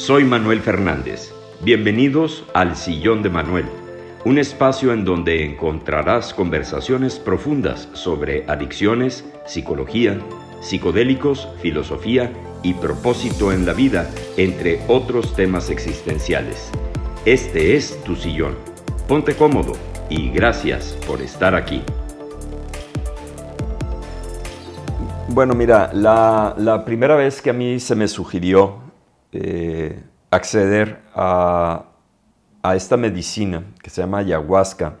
Soy Manuel Fernández. Bienvenidos al Sillón de Manuel, un espacio en donde encontrarás conversaciones profundas sobre adicciones, psicología, psicodélicos, filosofía y propósito en la vida, entre otros temas existenciales. Este es tu sillón. Ponte cómodo y gracias por estar aquí. Bueno, mira, la, primera vez que a mí se me sugirió eh, acceder a, esta medicina que se llama ayahuasca,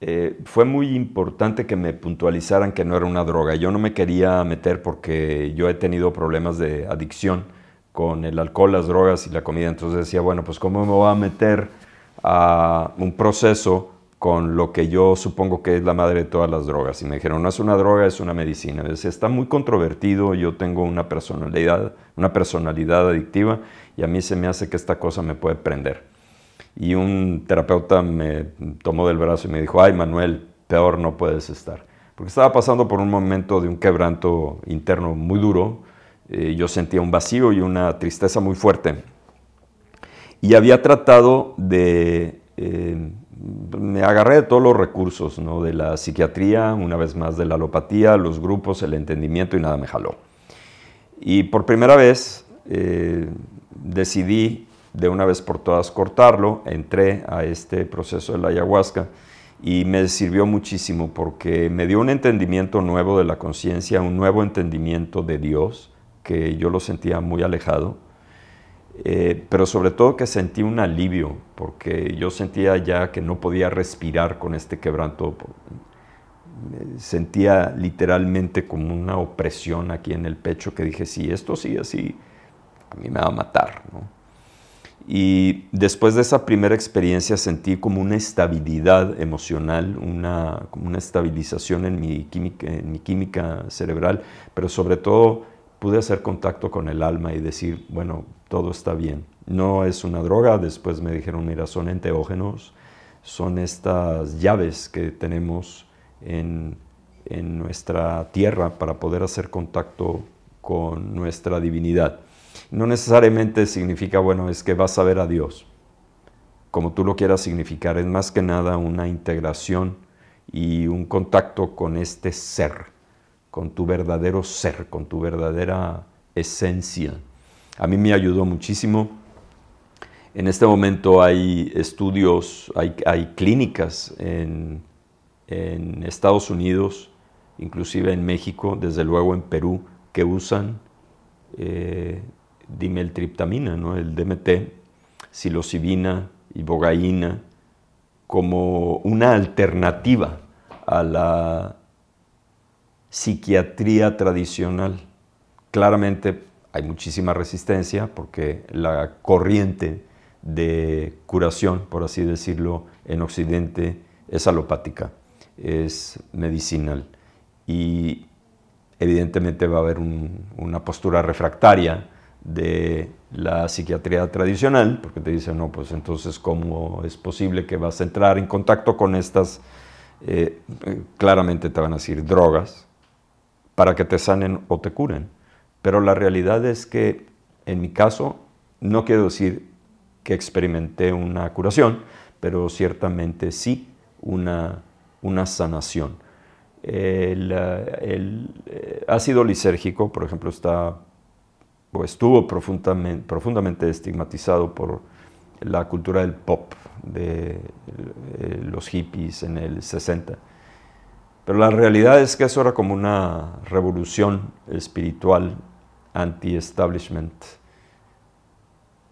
eh, fue muy importante que me puntualizaran que no era una droga. Yo no me quería meter porque yo he tenido problemas de adicción con el alcohol, las drogas y la comida. Entonces decía, bueno, pues ¿cómo me voy a meter a un proceso con lo que yo supongo que es la madre de todas las drogas. Y me dijeron, no es una droga, es una medicina. está muy controvertido, yo tengo una personalidad, una personalidad adictiva y a mí se me hace que esta cosa me puede prender. Y un terapeuta me tomó del brazo y me dijo, ay Manuel, peor no puedes estar. Porque estaba pasando por un momento de un quebranto interno muy duro, eh, yo sentía un vacío y una tristeza muy fuerte. Y había tratado de... Eh, me agarré de todos los recursos, ¿no? de la psiquiatría, una vez más de la alopatía, los grupos, el entendimiento y nada me jaló. Y por primera vez eh, decidí de una vez por todas cortarlo, entré a este proceso de la ayahuasca y me sirvió muchísimo porque me dio un entendimiento nuevo de la conciencia, un nuevo entendimiento de Dios, que yo lo sentía muy alejado eh, pero sobre todo que sentí un alivio, porque yo sentía ya que no podía respirar con este quebranto. Sentía literalmente como una opresión aquí en el pecho que dije, si esto sigue así, a mí me va a matar. Y después de esa primera experiencia sentí como una estabilidad emocional, una, como una estabilización en mi, química, en mi química cerebral, pero sobre todo pude hacer contacto con el alma y decir, bueno, todo está bien. No es una droga, después me dijeron, mira, son enteógenos, son estas llaves que tenemos en, en nuestra tierra para poder hacer contacto con nuestra divinidad. No necesariamente significa, bueno, es que vas a ver a Dios, como tú lo quieras significar, es más que nada una integración y un contacto con este ser con tu verdadero ser, con tu verdadera esencia. A mí me ayudó muchísimo. En este momento hay estudios, hay, clínicas en, Estados Unidos, inclusive en México, desde luego en Perú, que usan eh, dimeltriptamina, ¿no? el DMT, psilocibina y bogaína, como una alternativa a la psiquiatría tradicional. Claramente hay muchísima resistencia porque la corriente de curación, por así decirlo, en Occidente es alopática, es medicinal. Y evidentemente va a haber una postura refractaria de la psiquiatría tradicional, porque te dicen, no, pues entonces, ¿cómo es posible que vas a entrar en contacto con estas? Eh, eh, claramente te van a decir drogas, para que te sanen o te curen. Pero la realidad es que en mi caso no quiero decir que experimenté una curación, pero ciertamente sí una, una sanación. El, eh, ácido lisérgico, por ejemplo, está o estuvo profundamente, profundamente estigmatizado por la cultura del pop de eh, los hippies en el 60 pero la realidad es que eso era como una revolución espiritual anti-establishment.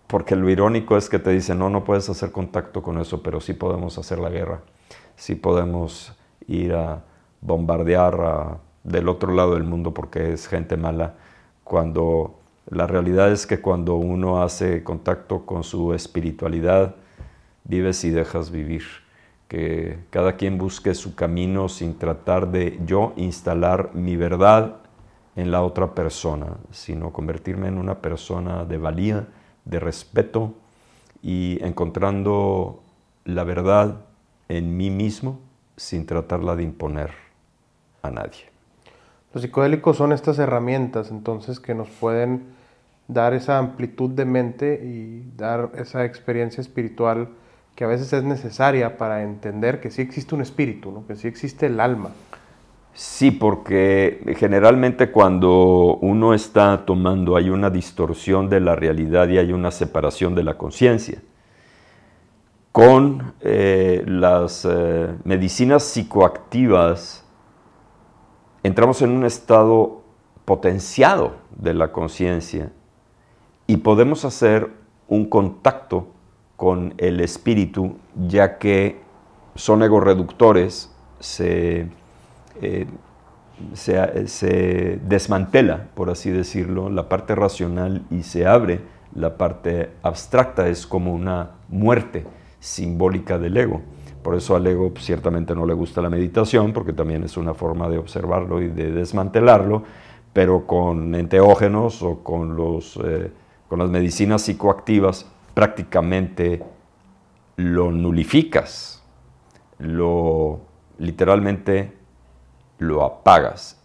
Porque lo irónico es que te dicen, no, no puedes hacer contacto con eso, pero sí podemos hacer la guerra. Sí podemos ir a bombardear del otro lado del mundo porque es gente mala. Cuando la realidad es que cuando uno hace contacto con su espiritualidad, vives y dejas vivir que cada quien busque su camino sin tratar de yo instalar mi verdad en la otra persona, sino convertirme en una persona de valía, de respeto y encontrando la verdad en mí mismo sin tratarla de imponer a nadie. Los psicodélicos son estas herramientas entonces que nos pueden dar esa amplitud de mente y dar esa experiencia espiritual que a veces es necesaria para entender que sí existe un espíritu, ¿no? que sí existe el alma. Sí, porque generalmente cuando uno está tomando hay una distorsión de la realidad y hay una separación de la conciencia. Con eh, las eh, medicinas psicoactivas entramos en un estado potenciado de la conciencia y podemos hacer un contacto con el espíritu, ya que son egorreductores, se, eh, se, se, desmantela, por así decirlo, la parte racional y se abre la parte abstracta, es como una muerte simbólica del ego. Por eso al ego ciertamente no le gusta la meditación, porque también es una forma de observarlo y de desmantelarlo, pero con enteógenos o con, los, eh, con las medicinas psicoactivas prácticamente lo nulificas, lo literalmente lo apagas.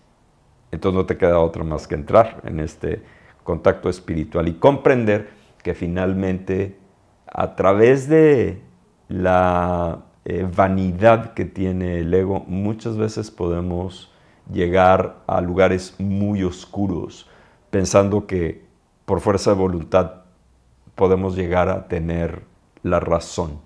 Entonces no te queda otra más que entrar en este contacto espiritual y comprender que finalmente a través de la eh, vanidad que tiene el ego, muchas veces podemos llegar a lugares muy oscuros pensando que por fuerza de voluntad podemos llegar a tener la razón.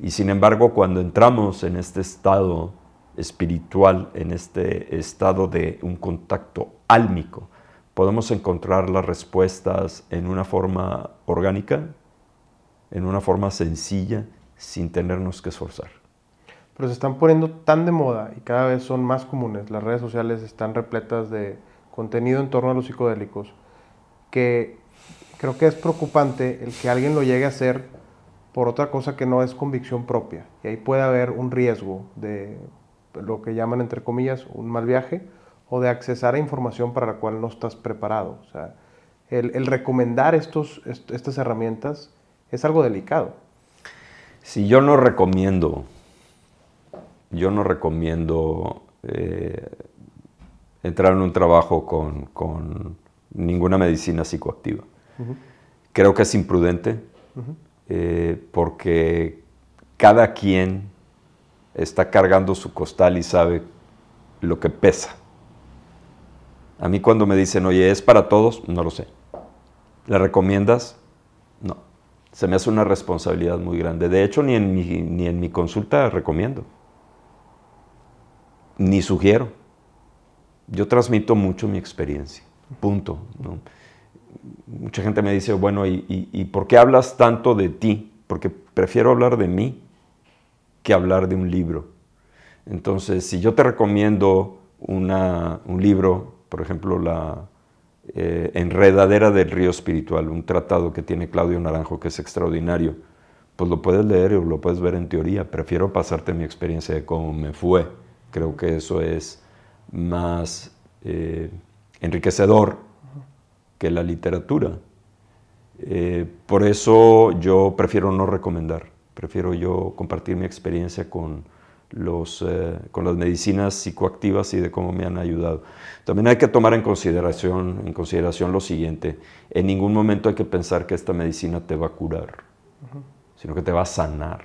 Y sin embargo, cuando entramos en este estado espiritual, en este estado de un contacto álmico, podemos encontrar las respuestas en una forma orgánica, en una forma sencilla, sin tenernos que esforzar. Pero se están poniendo tan de moda y cada vez son más comunes. Las redes sociales están repletas de contenido en torno a los psicodélicos que creo que es preocupante el que alguien lo llegue a hacer por otra cosa que no es convicción propia. Y ahí puede haber un riesgo de lo que llaman, entre comillas, un mal viaje o de accesar a información para la cual no estás preparado. O sea, el, recomendar estos, estas herramientas es algo delicado. Si yo no recomiendo, yo no recomiendo eh, entrar en un trabajo con, con ninguna medicina psicoactiva. Creo que es imprudente eh, porque cada quien está cargando su costal y sabe lo que pesa. A mí cuando me dicen, oye, ¿es para todos? No lo sé. ¿Le recomiendas? No. Se me hace una responsabilidad muy grande. De hecho, ni en mi, ni en mi consulta recomiendo. Ni sugiero. Yo transmito mucho mi experiencia. Punto. ¿no? Mucha gente me dice, bueno, ¿y, por qué hablas tanto de ti? Porque prefiero hablar de mí que hablar de un libro. Entonces, si yo te recomiendo un libro, por ejemplo, la eh, Enredadera del Río Espiritual, un tratado que tiene Claudio Naranjo que es extraordinario, pues lo puedes leer o lo puedes ver en teoría. Prefiero pasarte mi experiencia de cómo me fue. Creo que eso es más eh, enriquecedor que la literatura. Eh, por eso yo prefiero no recomendar, prefiero yo compartir mi experiencia con, los, eh, con las medicinas psicoactivas y de cómo me han ayudado. También hay que tomar en consideración, en consideración lo siguiente, en ningún momento hay que pensar que esta medicina te va a curar, sino que te va a sanar,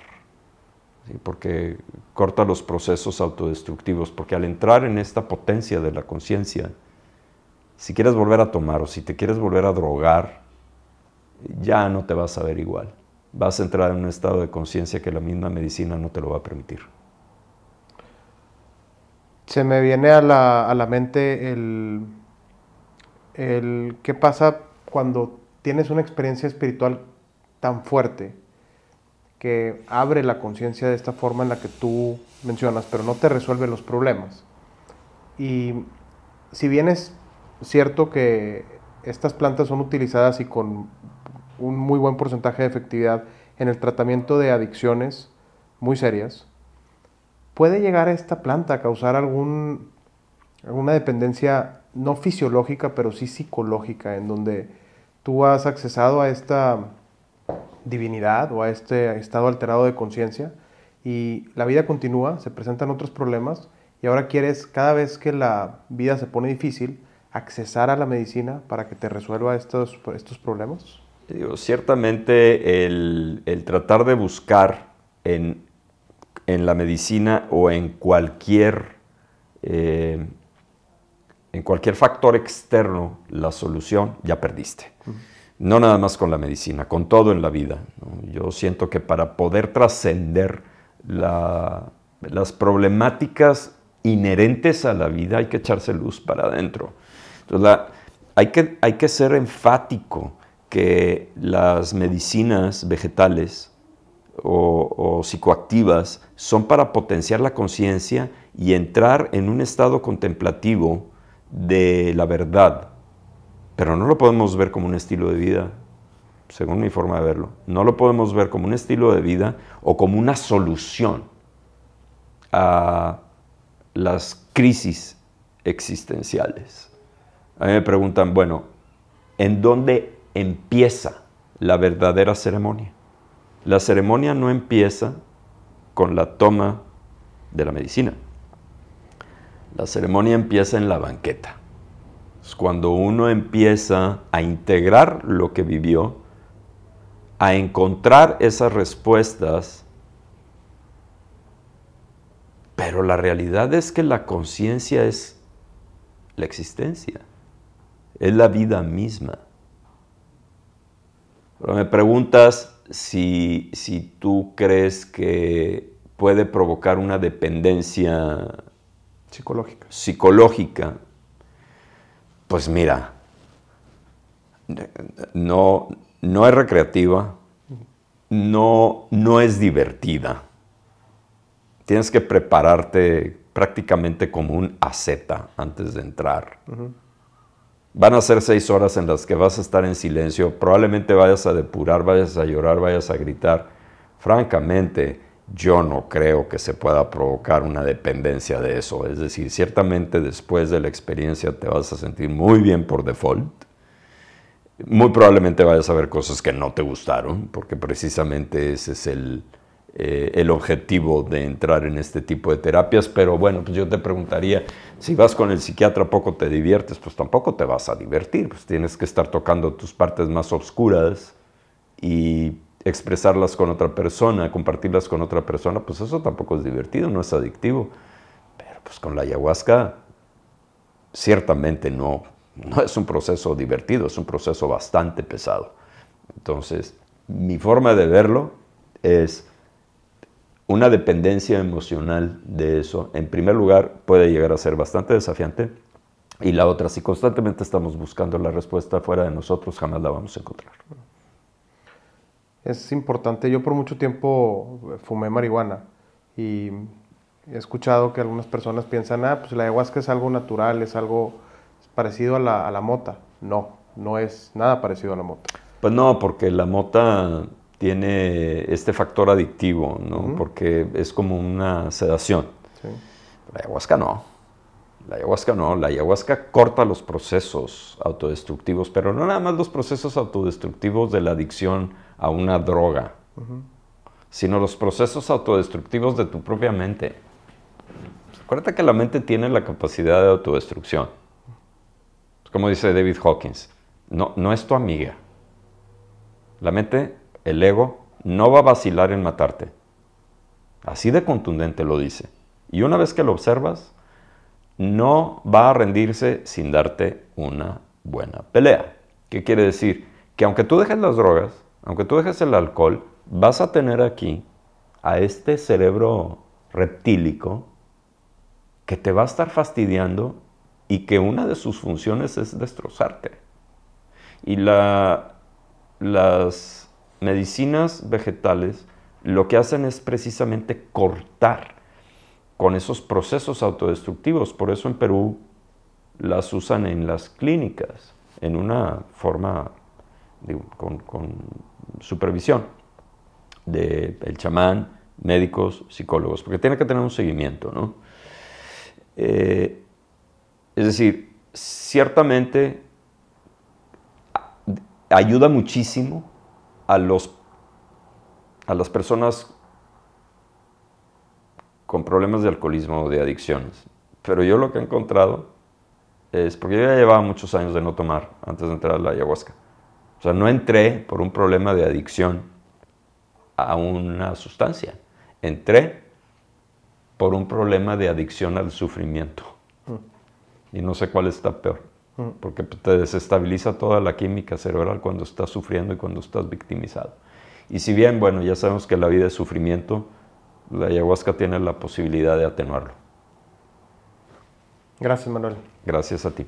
porque corta los procesos autodestructivos, porque al entrar en esta potencia de la conciencia, si quieres volver a tomar o si te quieres volver a drogar, ya no te vas a ver igual. Vas a entrar en un estado de conciencia que la misma medicina no te lo va a permitir. Se me viene a la, mente el, el qué pasa cuando tienes una experiencia espiritual tan fuerte que abre la conciencia de esta forma en la que tú mencionas, pero no te resuelve los problemas. Y si vienes cierto que estas plantas son utilizadas y con un muy buen porcentaje de efectividad en el tratamiento de adicciones muy serias. ¿Puede llegar a esta planta a causar algún, alguna dependencia no fisiológica, pero sí psicológica, en donde tú has accesado a esta divinidad o a este estado alterado de conciencia y la vida continúa, se presentan otros problemas y ahora quieres, cada vez que la vida se pone difícil, accesar a la medicina para que te resuelva estos, estos problemas? Digo, ciertamente el, tratar de buscar en, la medicina o en cualquier, eh, en cualquier factor externo la solución, ya perdiste. No nada más con la medicina, con todo en la vida. Yo siento que para poder trascender las problemáticas inherentes a la vida hay que echarse luz para adentro. Entonces, hay, que, hay que ser enfático que las medicinas vegetales o, psicoactivas son para potenciar la conciencia y entrar en un estado contemplativo de la verdad. Pero no lo podemos ver como un estilo de vida, según mi forma de verlo. No lo podemos ver como un estilo de vida o como una solución a las crisis existenciales. A mí me preguntan, bueno, ¿en dónde empieza la verdadera ceremonia. La ceremonia no empieza con la toma de la medicina. La ceremonia empieza en la banqueta. Es cuando uno empieza a integrar lo que vivió, a encontrar esas respuestas, pero la realidad es que la conciencia es la existencia, es la vida misma. Pero me preguntas si, tú crees que puede provocar una dependencia psicológica. psicológica. Pues mira, no, no es recreativa, no, no es divertida. Tienes que prepararte prácticamente como un aceta antes de entrar. Van a ser seis horas en las que vas a estar en silencio, probablemente vayas a depurar, vayas a llorar, vayas a gritar. Francamente, yo no creo que se pueda provocar una dependencia de eso. Es decir, ciertamente después de la experiencia te vas a sentir muy bien por default. Muy probablemente vayas a ver cosas que no te gustaron, porque precisamente ese es el, eh, el objetivo de entrar en este tipo de terapias, pero bueno, pues yo te preguntaría, si vas con el psiquiatra poco te diviertes, pues tampoco te vas a divertir, pues tienes que estar tocando tus partes más oscuras y expresarlas con otra persona, compartirlas con otra persona, pues eso tampoco es divertido, no es adictivo, pero pues con la ayahuasca ciertamente no, no es un proceso divertido, es un proceso bastante pesado. Entonces, mi forma de verlo es una dependencia emocional de eso, en primer lugar, puede llegar a ser bastante desafiante. Y la otra, si constantemente estamos buscando la respuesta fuera de nosotros, jamás la vamos a encontrar. Es importante. Yo por mucho tiempo fumé marihuana y he escuchado que algunas personas piensan, ah, pues la ayahuasca es algo natural, es algo parecido a la, a la mota. No, no es nada parecido a la mota. Pues no, porque la mota tiene este factor adictivo, ¿no? Porque es como una sedación. La ayahuasca no. La ayahuasca no. La ayahuasca corta los procesos autodestructivos, pero no nada más los procesos autodestructivos de la adicción a una droga, sino los procesos autodestructivos de tu propia mente. Acuérdate que la mente tiene la capacidad de autodestrucción. Como dice David Hawkins, no, no es tu amiga. La mente el ego no va a vacilar en matarte. Así de contundente lo dice. Y una vez que lo observas, no va a rendirse sin darte una buena pelea. ¿Qué quiere decir? Que aunque tú dejes las drogas, aunque tú dejes el alcohol, vas a tener aquí a este cerebro reptílico que te va a estar fastidiando y que una de sus funciones es destrozarte. Y la, las medicinas vegetales lo que hacen es precisamente cortar con esos procesos autodestructivos. Por eso en Perú las usan en las clínicas, en una forma con, supervisión del el chamán, médicos, psicólogos, porque tiene que tener un seguimiento. ¿no? Eh, es decir, ciertamente ayuda muchísimo a, los, a las personas con problemas de alcoholismo o de adicciones. Pero yo lo que he encontrado es porque yo ya llevaba muchos años de no tomar antes de entrar a la ayahuasca. O sea, no entré por un problema de adicción a una sustancia. Entré por un problema de adicción al sufrimiento. Y no sé cuál está peor. Porque te desestabiliza toda la química cerebral cuando estás sufriendo y cuando estás victimizado. Y si bien, bueno, ya sabemos que la vida es sufrimiento, la ayahuasca tiene la posibilidad de atenuarlo. Gracias, Manuel. Gracias a ti.